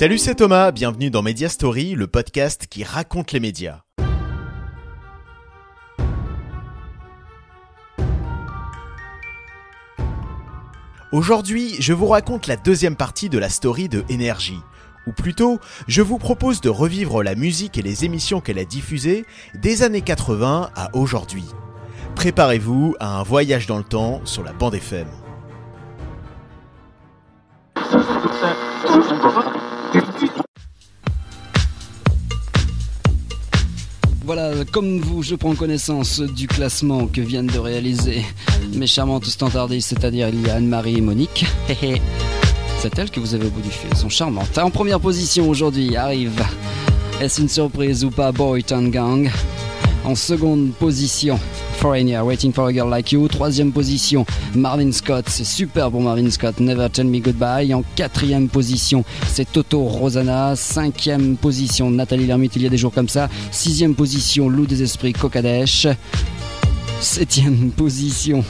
Salut, c'est Thomas, bienvenue dans Media Story, le podcast qui raconte les médias. Aujourd'hui, je vous raconte la deuxième partie de la story de Énergie. Ou plutôt, je vous propose de revivre la musique et les émissions qu'elle a diffusées des années 80 à aujourd'hui. Préparez-vous à un voyage dans le temps sur la bande FM. Voilà, comme vous, je prends connaissance du classement que viennent de réaliser mes charmantes standardistes, c'est-à-dire il y a Anne-Marie et Monique. C'est elle que vous avez au bout du fil, elles sont charmantes. En première position aujourd'hui arrive, est-ce une surprise ou pas, Boyton Gang? En seconde position, Foreigner, Waiting for a Girl Like You. Troisième position, Marvin Scott, c'est super pour Marvin Scott, Never Tell Me Goodbye. En quatrième position, c'est Toto Rosanna. Cinquième position, Nathalie Lermite, il y a des jours comme ça. Sixième position, Loup des Esprits, Kokadesh. Septième position.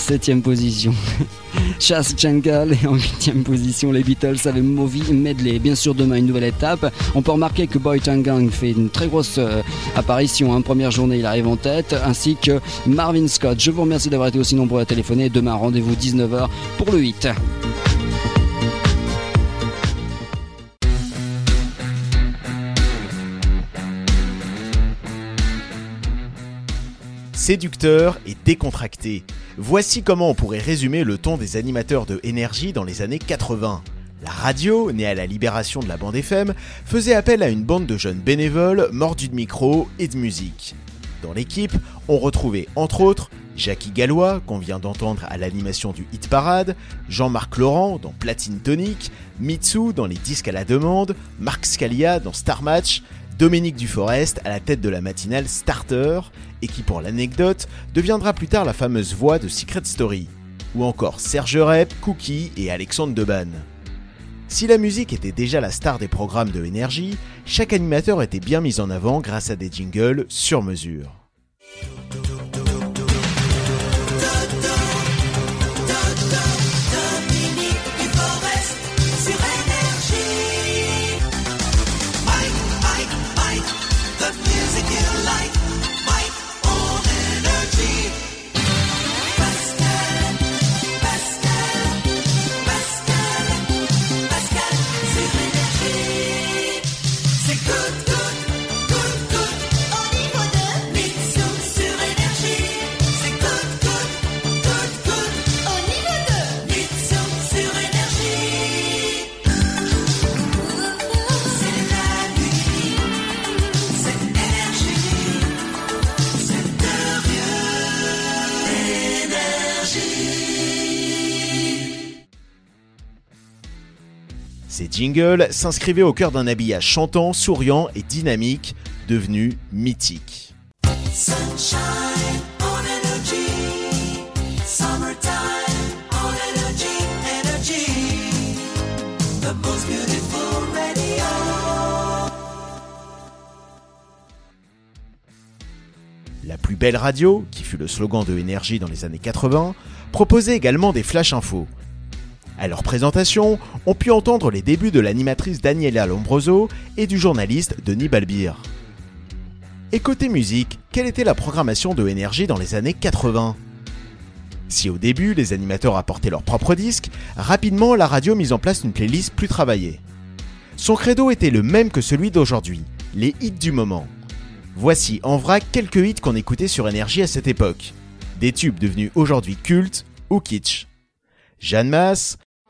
Septième position. Chas Jungle et en huitième position les Beatles avec Movie Medley. Bien sûr demain une nouvelle étape. On peut remarquer que Boy Gang fait une très grosse euh, apparition. Hein. Première journée il arrive en tête ainsi que Marvin Scott. Je vous remercie d'avoir été aussi nombreux à téléphoner. Demain rendez-vous 19h pour le 8. séducteur et décontracté. Voici comment on pourrait résumer le ton des animateurs de énergie dans les années 80. La radio, née à la libération de la bande FM, faisait appel à une bande de jeunes bénévoles mordus de micro et de musique. Dans l'équipe, on retrouvait entre autres Jackie Gallois, qu'on vient d'entendre à l'animation du Hit Parade, Jean-Marc Laurent dans Platine Tonic, Mitsu dans les disques à la demande, Marc Scalia dans Star Match, Dominique Duforest à la tête de la matinale Starter, et qui pour l'anecdote deviendra plus tard la fameuse voix de Secret Story, ou encore Serge Rep, Cookie et Alexandre Deban. Si la musique était déjà la star des programmes de énergie, chaque animateur était bien mis en avant grâce à des jingles sur mesure. Ces jingles s'inscrivaient au cœur d'un habillage chantant, souriant et dynamique, devenu mythique. La plus belle radio, qui fut le slogan de Énergie dans les années 80, proposait également des flash infos, à leur présentation, on pu entendre les débuts de l'animatrice Daniela Lombroso et du journaliste Denis Balbir. Et côté musique, quelle était la programmation de Énergie dans les années 80 Si au début les animateurs apportaient leurs propres disques, rapidement la radio mit en place une playlist plus travaillée. Son credo était le même que celui d'aujourd'hui, les hits du moment. Voici en vrac quelques hits qu'on écoutait sur Énergie à cette époque. Des tubes devenus aujourd'hui cultes ou kitsch. Jeanne Masse,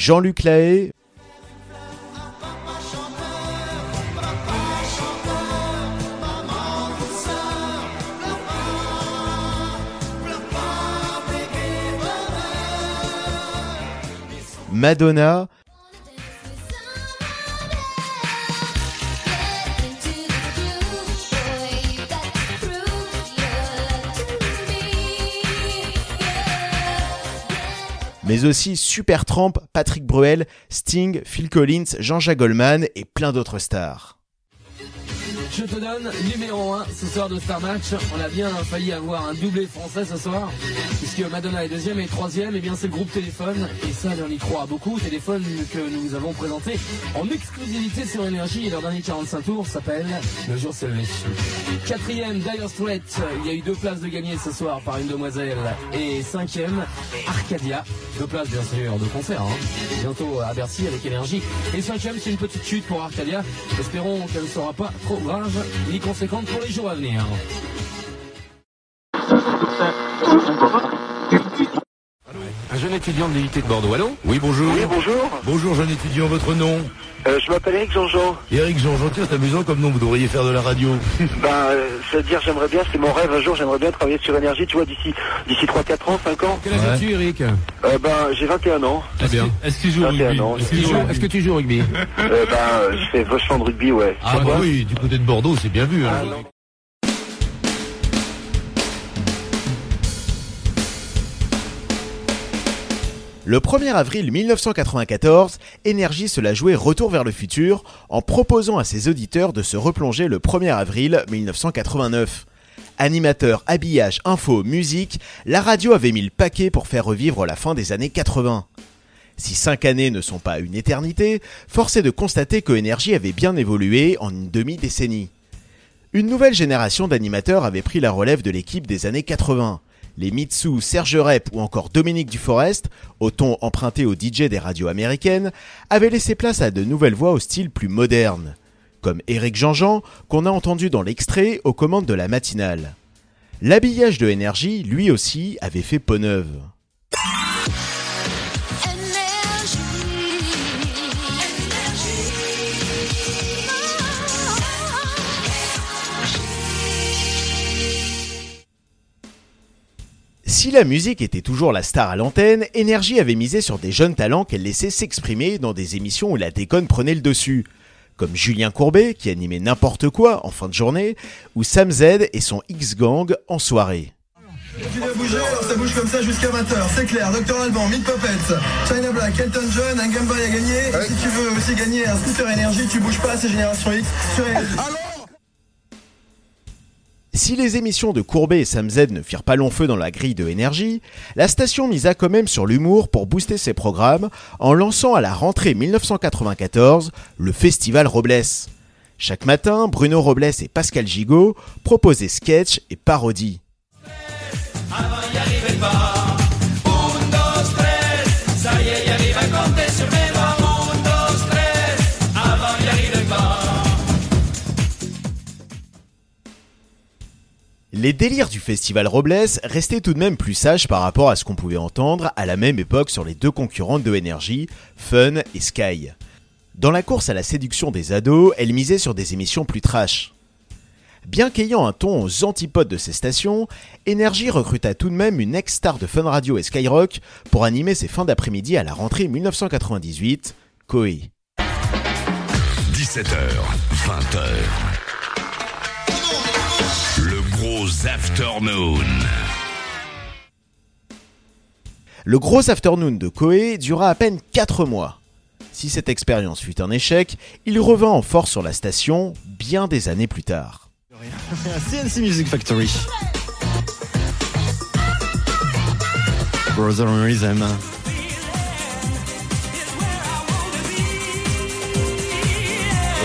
Jean-Luc Lahaye. Madonna, mais aussi Supertramp, Patrick Bruel, Sting, Phil Collins, Jean-Jacques Goldman et plein d'autres stars. Je te donne numéro 1 ce soir de Star Match. On a bien failli avoir un doublé français ce soir, puisque Madonna est deuxième et troisième, et eh bien c'est le groupe Téléphone, et ça on y croit beaucoup. Téléphone que nous avons présenté en exclusivité sur Énergie, et leur dernier 45 tours s'appelle Le jour levé. Quatrième, Dire Straits, il y a eu deux places de gagner ce soir par une demoiselle, et cinquième, Arcadia, deux places bien sûr de concert, hein. bientôt à Bercy avec Énergie. Et cinquième, c'est une petite chute pour Arcadia. Espérons qu'elle ne sera pas trop grave ni conséquente pour les jours à venir. Un jeune étudiant de l'unité de Bordeaux, allô? Oui, bonjour. Oui, bonjour. Bonjour, jeune étudiant, votre nom? Euh, Je m'appelle Eric Jean-Jean. Eric Jean-Jean, c'est amusant comme nom, vous devriez faire de la radio. ben, euh, c'est-à-dire, j'aimerais bien, c'est mon rêve, un jour, j'aimerais bien travailler sur énergie, tu vois, d'ici d'ici 3-4 ans, 5 ans. Quel âge as-tu, Eric euh, Ben, j'ai 21 ans. Très bien. Est-ce que tu joues au rugby Est-ce que tu joues au rugby euh, Ben, je fais vachement de rugby, ouais. Ah bah oui, du côté de Bordeaux, c'est bien vu. Hein. Le 1er avril 1994, Energy se la jouait Retour vers le futur en proposant à ses auditeurs de se replonger le 1er avril 1989. Animateur, habillage, info, musique, la radio avait mis le paquet pour faire revivre la fin des années 80. Si cinq années ne sont pas une éternité, force est de constater que Energy avait bien évolué en une demi-décennie. Une nouvelle génération d'animateurs avait pris la relève de l'équipe des années 80 les Mitsu, Serge Rep ou encore Dominique Duforest, au ton emprunté aux DJ des radios américaines, avaient laissé place à de nouvelles voix au style plus moderne, comme Eric Jean-Jean, qu'on a entendu dans l'extrait aux commandes de la matinale. L'habillage de Énergie, lui aussi, avait fait peau neuve. Si la musique était toujours la star à l'antenne, Énergie avait misé sur des jeunes talents qu'elle laissait s'exprimer dans des émissions où la déconne prenait le dessus. Comme Julien Courbet, qui animait n'importe quoi en fin de journée, ou Sam Z et son X-Gang en soirée. Tu dois bouger, alors ça bouge comme ça jusqu'à 20h, c'est clair. Docteur Alban, Meat Puppets, China Black, Elton John, un Game Boy à gagner. Si tu veux aussi gagner un scooter énergie, tu bouges pas, c'est Génération X sur si les émissions de Courbet et Sam Z ne firent pas long feu dans la grille de énergie, la station misa quand même sur l'humour pour booster ses programmes en lançant à la rentrée 1994 le Festival Robles. Chaque matin, Bruno Robles et Pascal Gigot proposaient sketchs et parodies. Les délires du festival Robles restaient tout de même plus sages par rapport à ce qu'on pouvait entendre à la même époque sur les deux concurrentes de Energy, Fun et Sky. Dans la course à la séduction des ados, elle misait sur des émissions plus trash. Bien qu'ayant un ton aux antipodes de ces stations, Energy recruta tout de même une ex-star de Fun Radio et Skyrock pour animer ses fins d'après-midi à la rentrée 1998, Koei. 17h, 20h afternoon. Le gros afternoon de Koei dura à peine 4 mois. Si cette expérience fut un échec, il revint en force sur la station bien des années plus tard. CNC Music Factory. Brother Rhythm.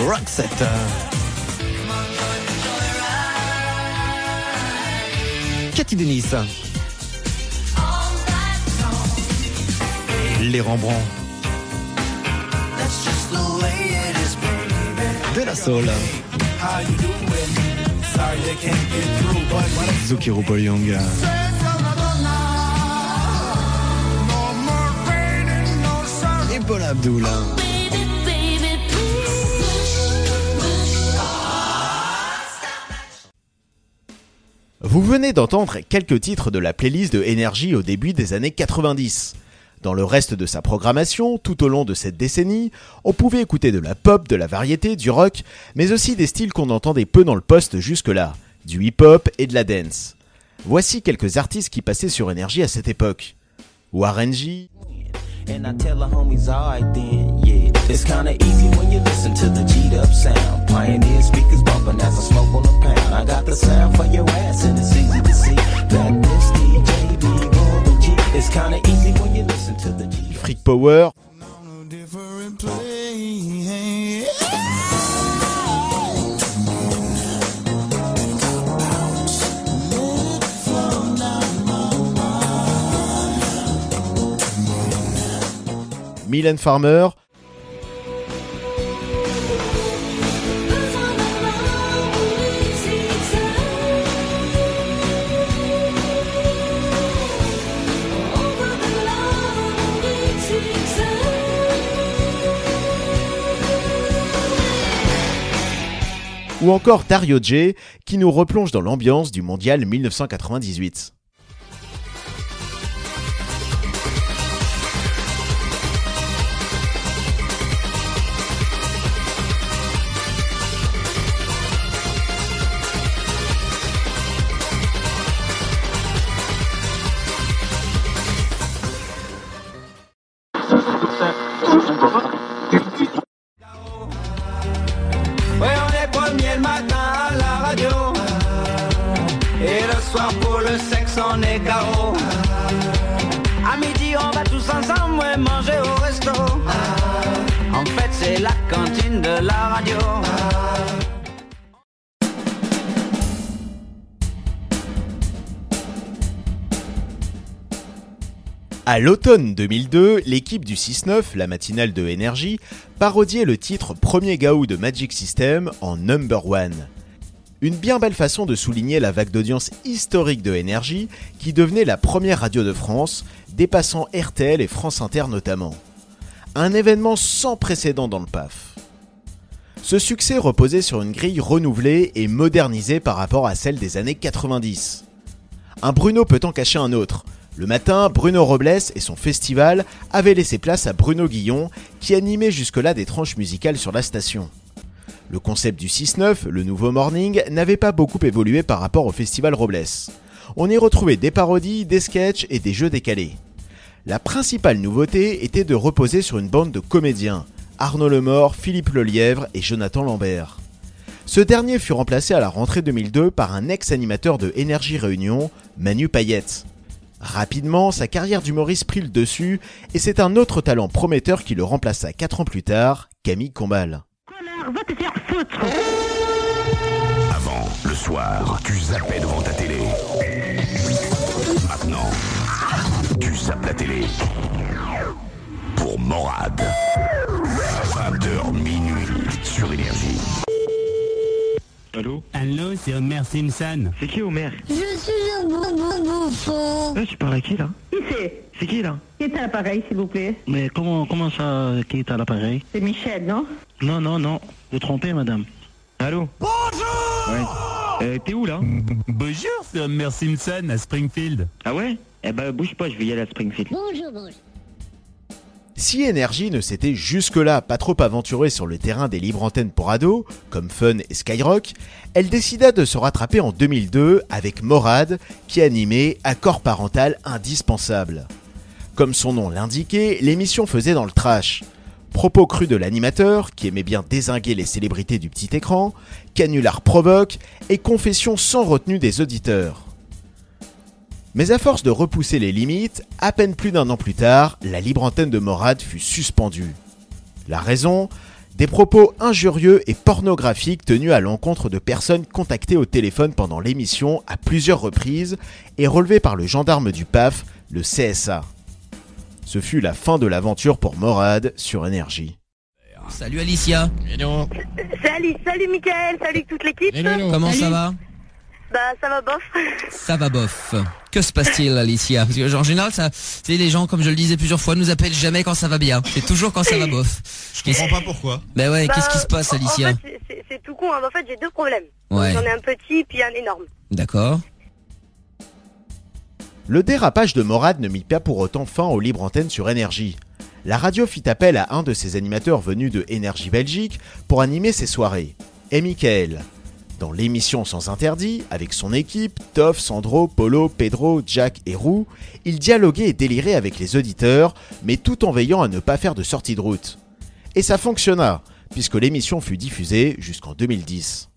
Roxette. Cathy Denis. Les Rembrandt. De la soul. Zucchero Young. Et Paul Abdul. Vous venez d'entendre quelques titres de la playlist de Energy au début des années 90. Dans le reste de sa programmation, tout au long de cette décennie, on pouvait écouter de la pop, de la variété, du rock, mais aussi des styles qu'on entendait peu dans le poste jusque-là, du hip-hop et de la dance. Voici quelques artistes qui passaient sur énergie à cette époque. Warren G. Power. Mylène Farmer. Ou encore Dario J, qui nous replonge dans l'ambiance du mondial 1998. À l'automne 2002, l'équipe du 6-9, la matinale de Énergie, parodiait le titre Premier Gaou de Magic System en Number One. Une bien belle façon de souligner la vague d'audience historique de Énergie qui devenait la première radio de France, dépassant RTL et France Inter notamment. Un événement sans précédent dans le PAF. Ce succès reposait sur une grille renouvelée et modernisée par rapport à celle des années 90. Un Bruno peut en cacher un autre. Le matin, Bruno Robles et son festival avaient laissé place à Bruno Guillon, qui animait jusque-là des tranches musicales sur la station. Le concept du 6-9, le nouveau morning, n'avait pas beaucoup évolué par rapport au festival Robles. On y retrouvait des parodies, des sketchs et des jeux décalés. La principale nouveauté était de reposer sur une bande de comédiens, Arnaud Lemort, Philippe Lelièvre et Jonathan Lambert. Ce dernier fut remplacé à la rentrée 2002 par un ex-animateur de Énergie Réunion, Manu Payette. Rapidement, sa carrière d'humoriste prit le dessus et c'est un autre talent prometteur qui le remplaça 4 ans plus tard, Camille Combal. Va te faire foutre Avant, le soir, tu zappais devant ta télé. Maintenant, tu zappes la télé. Pour Morad. 20h minuit sur Énergie. Allô Allô, c'est Homer Simpson. C'est qui Homer Je suis un bon bon bouffon Eh, Tu parles à qui là Qui c'est C'est qui là Qui est à l'appareil, s'il vous plaît Mais comment, comment ça, qui est à l'appareil C'est Michel, non Non, non, non, vous trompez madame. Allô Bonjour Ouais. Euh, T'es où là Bonjour, c'est Homer Simpson à Springfield. Ah ouais Eh ben bouge pas, je vais y aller à Springfield. Bonjour, bonjour. Si Énergie ne s'était jusque-là pas trop aventurée sur le terrain des libres antennes pour ados, comme Fun et Skyrock, elle décida de se rattraper en 2002 avec Morad, qui animait Accord parental indispensable. Comme son nom l'indiquait, l'émission faisait dans le trash. Propos crus de l'animateur, qui aimait bien désinguer les célébrités du petit écran, canular provoque et confession sans retenue des auditeurs. Mais à force de repousser les limites, à peine plus d'un an plus tard, la libre antenne de Morad fut suspendue. La raison? Des propos injurieux et pornographiques tenus à l'encontre de personnes contactées au téléphone pendant l'émission à plusieurs reprises et relevés par le gendarme du PAF, le CSA. Ce fut la fin de l'aventure pour Morad sur Énergie. Salut Alicia. Salut, salut Michael, salut toute l'équipe. Comment ça va? Bah ça va bof. Ça va bof. Que se passe-t-il Alicia Parce que en général, ça, c'est les gens, comme je le disais plusieurs fois, nous appellent jamais quand ça va bien. C'est toujours quand ça va bof. Je comprends pas pourquoi. Ben ouais, Bah, qu'est-ce qui se passe en- Alicia En fait, c'est- c'est- c'est tout con. hein. En fait, j'ai deux problèmes. Ouais. J'en ai un petit puis un énorme. D'accord. Le dérapage de Morad ne mit pas pour autant fin aux libres antennes sur Énergie. La radio fit appel à un de ses animateurs venus de Énergie Belgique pour animer ses soirées, et Michael. Dans l'émission Sans Interdit, avec son équipe, Toff, Sandro, Polo, Pedro, Jack et Roux, il dialoguait et délirait avec les auditeurs, mais tout en veillant à ne pas faire de sortie de route. Et ça fonctionna, puisque l'émission fut diffusée jusqu'en 2010.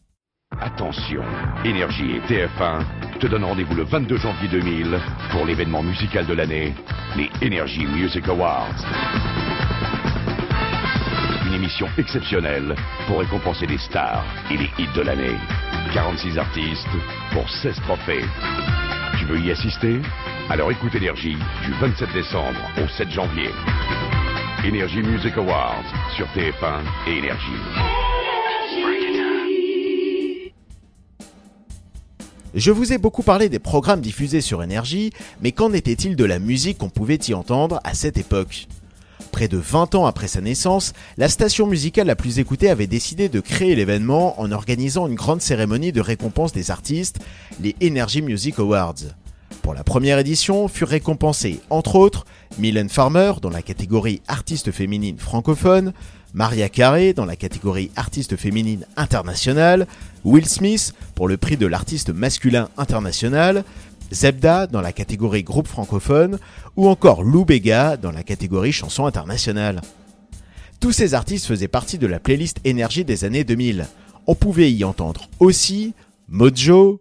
Attention, Énergie et TF1 te donnent rendez-vous le 22 janvier 2000 pour l'événement musical de l'année, les Energy Music Awards. Une émission exceptionnelle pour récompenser les stars et les hits de l'année. 46 artistes pour 16 trophées. Tu veux y assister? Alors écoute Énergie du 27 décembre au 7 janvier. Energy Music Awards sur TF1 et Énergie. Je vous ai beaucoup parlé des programmes diffusés sur Énergie, mais qu'en était-il de la musique qu'on pouvait y entendre à cette époque? Près de 20 ans après sa naissance, la station musicale la plus écoutée avait décidé de créer l'événement en organisant une grande cérémonie de récompense des artistes, les Energy Music Awards. Pour la première édition, furent récompensés, entre autres, Mylène Farmer dans la catégorie artiste féminine francophone, Maria Carey dans la catégorie artiste féminine internationale, Will Smith pour le prix de l'artiste masculin international, Zebda dans la catégorie groupe francophone, ou encore Lou Bega dans la catégorie chanson internationale. Tous ces artistes faisaient partie de la playlist énergie des années 2000. On pouvait y entendre aussi Mojo,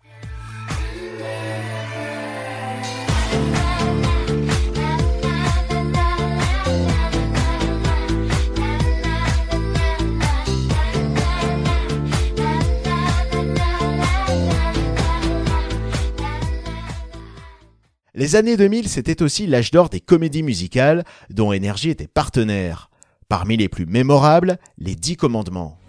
Les années 2000, c'était aussi l'âge d'or des comédies musicales dont Énergie était partenaire. Parmi les plus mémorables, les Dix Commandements.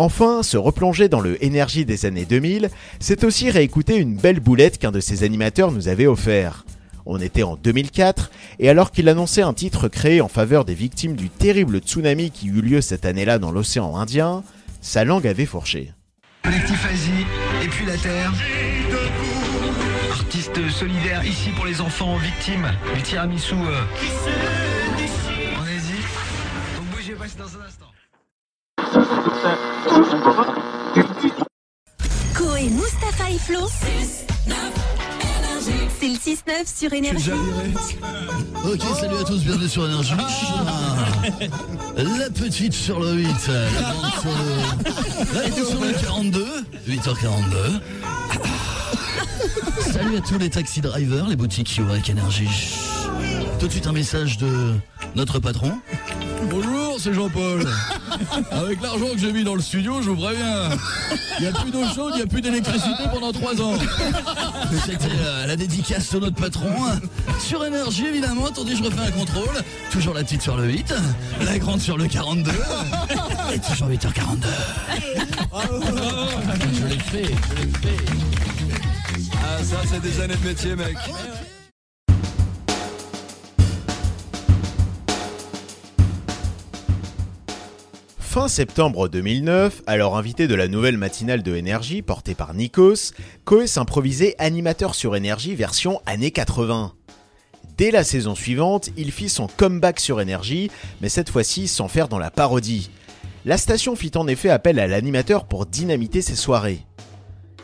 Enfin, se replonger dans le énergie des années 2000, c'est aussi réécouter une belle boulette qu'un de ses animateurs nous avait offert. On était en 2004, et alors qu'il annonçait un titre créé en faveur des victimes du terrible tsunami qui eut lieu cette année-là dans l'océan Indien, sa langue avait fourché. Collectif Asie, et puis la Terre. Artiste solidaire ici pour les enfants victimes du tiramisu euh, en Asie. Donc bougez pas, c'est dans un instant. Coé, Mustapha et Flo. C'est le 6-9 sur Énergie. Ok, salut à tous, bienvenue sur Énergie. Ah, La petite sur le 8, la grande sur le... La grande sur le 42, 8h42. Salut à tous les taxi drivers, les boutiques qui ouvrent avec énergie. Tout de suite un message de notre patron. C'est Jean-Paul. Avec l'argent que j'ai mis dans le studio, je vous préviens. Il n'y a plus d'eau chaude, il n'y a plus d'électricité pendant trois ans. C'était euh, la dédicace de notre patron. Sur énergie, évidemment. Attendez, je refais un contrôle. Toujours la petite sur le 8, la grande sur le 42. Et toujours 8h42. Je l'ai fait, je l'ai fait. Ah, ça, c'est des années de métier, mec. Fin septembre 2009, alors invité de la nouvelle matinale de Énergie portée par Nikos, Koé s'improvisait animateur sur Énergie version années 80. Dès la saison suivante, il fit son comeback sur Énergie, mais cette fois-ci sans faire dans la parodie. La station fit en effet appel à l'animateur pour dynamiter ses soirées.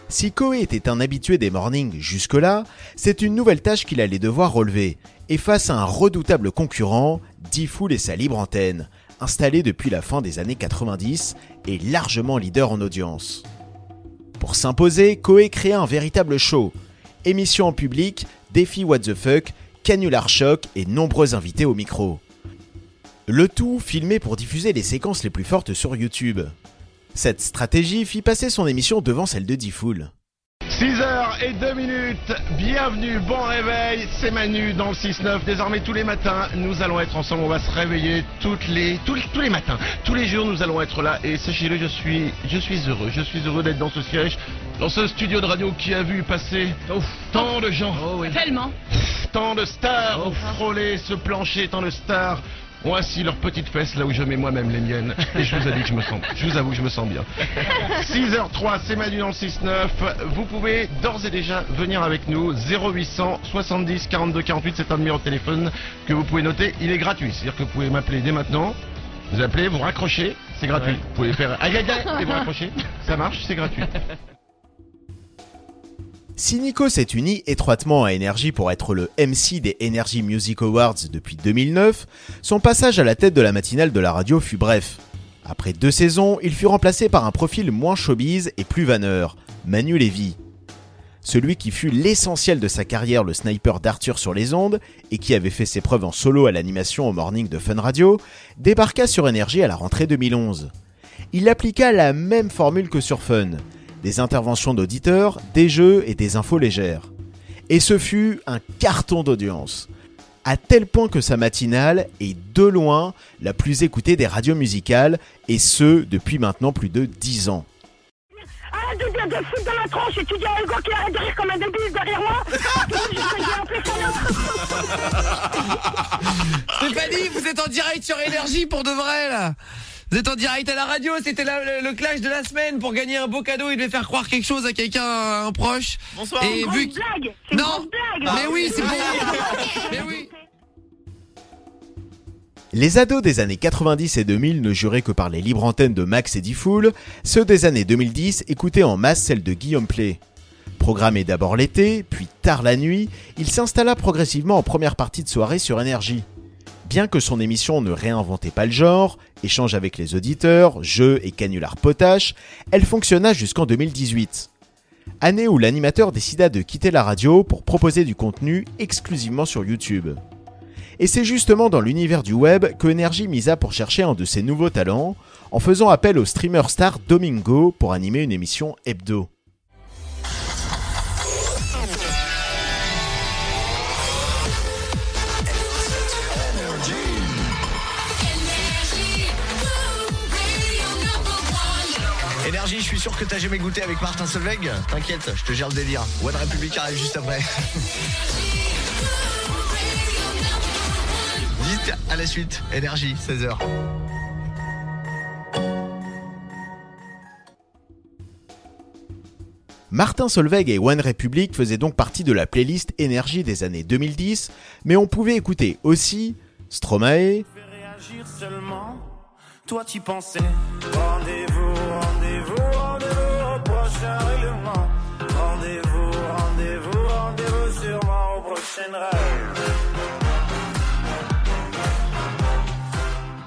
Si Koé était un habitué des mornings jusque-là, c'est une nouvelle tâche qu'il allait devoir relever, et face à un redoutable concurrent, Diffoul et sa libre antenne, installé depuis la fin des années 90 et largement leader en audience. Pour s'imposer, Koé créa un véritable show. Émission en public, défi What the fuck, canular choc et nombreux invités au micro. Le tout filmé pour diffuser les séquences les plus fortes sur YouTube. Cette stratégie fit passer son émission devant celle de Diffoul. 6h et 2 minutes, bienvenue, bon réveil, c'est Manu dans le 6-9. Désormais tous les matins, nous allons être ensemble, on va se réveiller toutes les, tous, tous les matins. Tous les jours, nous allons être là. Et sachez-le, je suis, je suis heureux, je suis heureux d'être dans ce siège, dans ce studio de radio qui a vu passer tant de gens. Tellement. Tant de stars. Ont frôlé ce plancher, tant de stars ont assis leurs petites fesses là où je mets moi-même les miennes. Et je vous avoue que je me sens, je vous avoue que je me sens bien. 6h03, c'est Manu dans le 6-9. Vous pouvez d'ores et déjà venir avec nous. 0800 70 42 48, c'est un numéro de téléphone que vous pouvez noter. Il est gratuit, c'est-à-dire que vous pouvez m'appeler dès maintenant. Vous appelez, vous raccrochez, c'est gratuit. Vous pouvez faire aïe aïe aïe et vous raccrochez. Ça marche, c'est gratuit. Si Nico s'est uni étroitement à Energy pour être le MC des Energy Music Awards depuis 2009, son passage à la tête de la matinale de la radio fut bref. Après deux saisons, il fut remplacé par un profil moins showbiz et plus vanneur, Manu Lévy. Celui qui fut l'essentiel de sa carrière le sniper d'Arthur sur les ondes et qui avait fait ses preuves en solo à l'animation au morning de Fun Radio, débarqua sur Energy à la rentrée 2011. Il appliqua la même formule que sur Fun, des interventions d'auditeurs, des jeux et des infos légères. Et ce fut un carton d'audience. À tel point que sa matinale est de loin la plus écoutée des radios musicales, et ce depuis maintenant plus de 10 ans. Arrête de dire de foutre dans la tronche et tu dis à Hugo qui arrête de rire comme un débile derrière moi. Stéphanie, vous êtes en direct sur Énergie pour de vrai là vous êtes en direct à la radio, c'était le, le clash de la semaine pour gagner un beau cadeau, il devait faire croire quelque chose à quelqu'un, un proche. Bonsoir. Et une vu grosse que- blague, une Non, mais oui, c'est pour Ah, Mais oui. Les ados des années 90 et 2000 ne juraient que par les libres antennes de Max et Diffoul, ceux des années 2010 écoutaient en masse celles de Guillaume Play. Programmé d'abord l'été, puis tard la nuit, il s'installa progressivement en première partie de soirée sur Énergie. Bien que son émission ne réinventait pas le genre, échange avec les auditeurs, jeux et canulars potaches, elle fonctionna jusqu'en 2018. Année où l'animateur décida de quitter la radio pour proposer du contenu exclusivement sur YouTube. Et c'est justement dans l'univers du web que Energy misa pour chercher un de ses nouveaux talents, en faisant appel au streamer star Domingo pour animer une émission hebdo. Je suis sûr que t'as jamais goûté avec Martin Solveig. T'inquiète, je te gère le délire. One Republic arrive juste après. Vite, à la suite. Énergie, 16h. Martin Solveig et One Republic faisaient donc partie de la playlist Énergie des années 2010, mais on pouvait écouter aussi Stromae, Réagir seulement, toi tu pensais. Rendez-vous,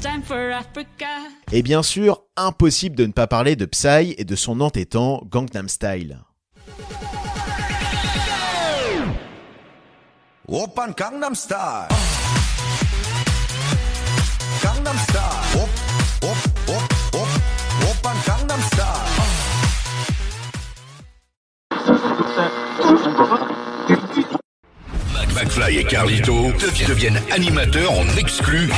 time for Africa. Et bien sûr, impossible de ne pas parler de Psy et de son entêtant Gangnam Style. Open Gangnam et Carlito deviennent animateurs en.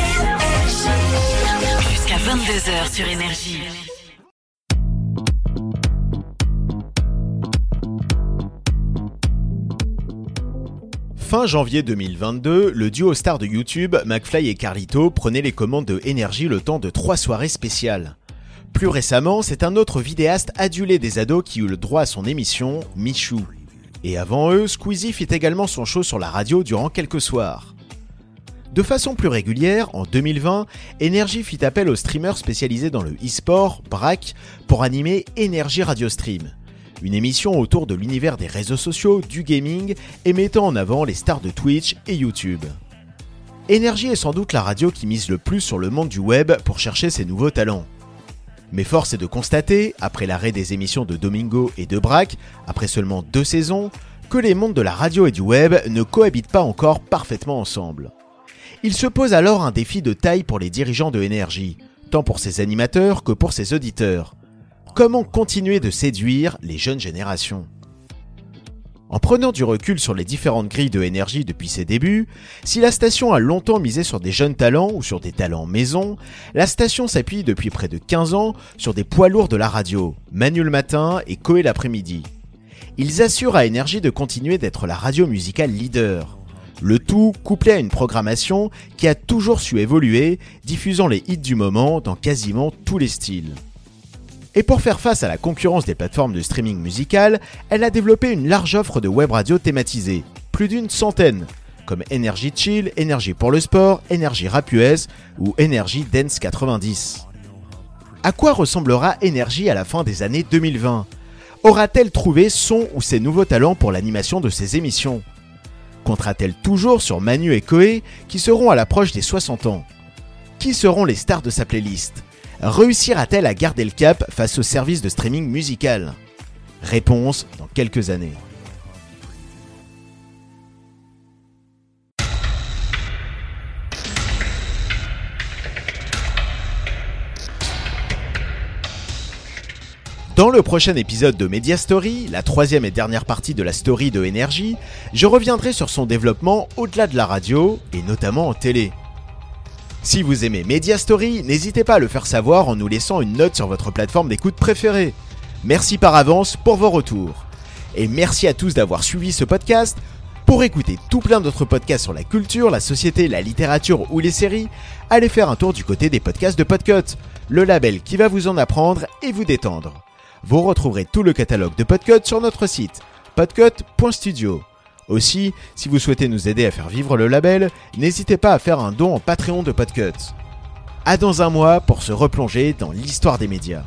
Jusqu'à 22h sur Énergie. Fin janvier 2022, le duo star de YouTube, McFly et Carlito, prenaient les commandes de Énergie le temps de trois soirées spéciales. Plus récemment, c'est un autre vidéaste adulé des ados qui eut le droit à son émission, Michou. Et avant eux, Squeezie fit également son show sur la radio durant quelques soirs. De façon plus régulière, en 2020, Énergie fit appel au streamer spécialisé dans le e-sport, Brack, pour animer Énergie Radio Stream. Une émission autour de l'univers des réseaux sociaux, du gaming et mettant en avant les stars de Twitch et YouTube. Énergie est sans doute la radio qui mise le plus sur le monde du web pour chercher ses nouveaux talents. Mais force est de constater, après l'arrêt des émissions de Domingo et de Braque, après seulement deux saisons, que les mondes de la radio et du web ne cohabitent pas encore parfaitement ensemble. Il se pose alors un défi de taille pour les dirigeants de Énergie, tant pour ses animateurs que pour ses auditeurs. Comment continuer de séduire les jeunes générations? En prenant du recul sur les différentes grilles de énergie depuis ses débuts, si la station a longtemps misé sur des jeunes talents ou sur des talents maison, la station s'appuie depuis près de 15 ans sur des poids lourds de la radio, Manu le matin et Coé l'après-midi. Ils assurent à Énergie de continuer d'être la radio musicale leader. Le tout couplé à une programmation qui a toujours su évoluer, diffusant les hits du moment dans quasiment tous les styles. Et pour faire face à la concurrence des plateformes de streaming musical, elle a développé une large offre de web radio thématisée, plus d'une centaine, comme Energy Chill, Énergie pour le sport, Énergie Rap US ou Énergie Dance 90. À quoi ressemblera Énergie à la fin des années 2020 Aura-t-elle trouvé son ou ses nouveaux talents pour l'animation de ses émissions? Comptera-t-elle toujours sur Manu et Koé qui seront à l'approche des 60 ans? Qui seront les stars de sa playlist? Réussira-t-elle à garder le cap face au service de streaming musical? Réponse dans quelques années. Dans le prochain épisode de Media Story, la troisième et dernière partie de la story de Énergie, je reviendrai sur son développement au-delà de la radio et notamment en télé. Si vous aimez Media Story, n'hésitez pas à le faire savoir en nous laissant une note sur votre plateforme d'écoute préférée. Merci par avance pour vos retours. Et merci à tous d'avoir suivi ce podcast. Pour écouter tout plein d'autres podcasts sur la culture, la société, la littérature ou les séries, allez faire un tour du côté des podcasts de Podcut, le label qui va vous en apprendre et vous détendre. Vous retrouverez tout le catalogue de Podcut sur notre site podcut.studio. Aussi, si vous souhaitez nous aider à faire vivre le label, n'hésitez pas à faire un don en Patreon de Podcut. À dans un mois pour se replonger dans l'histoire des médias.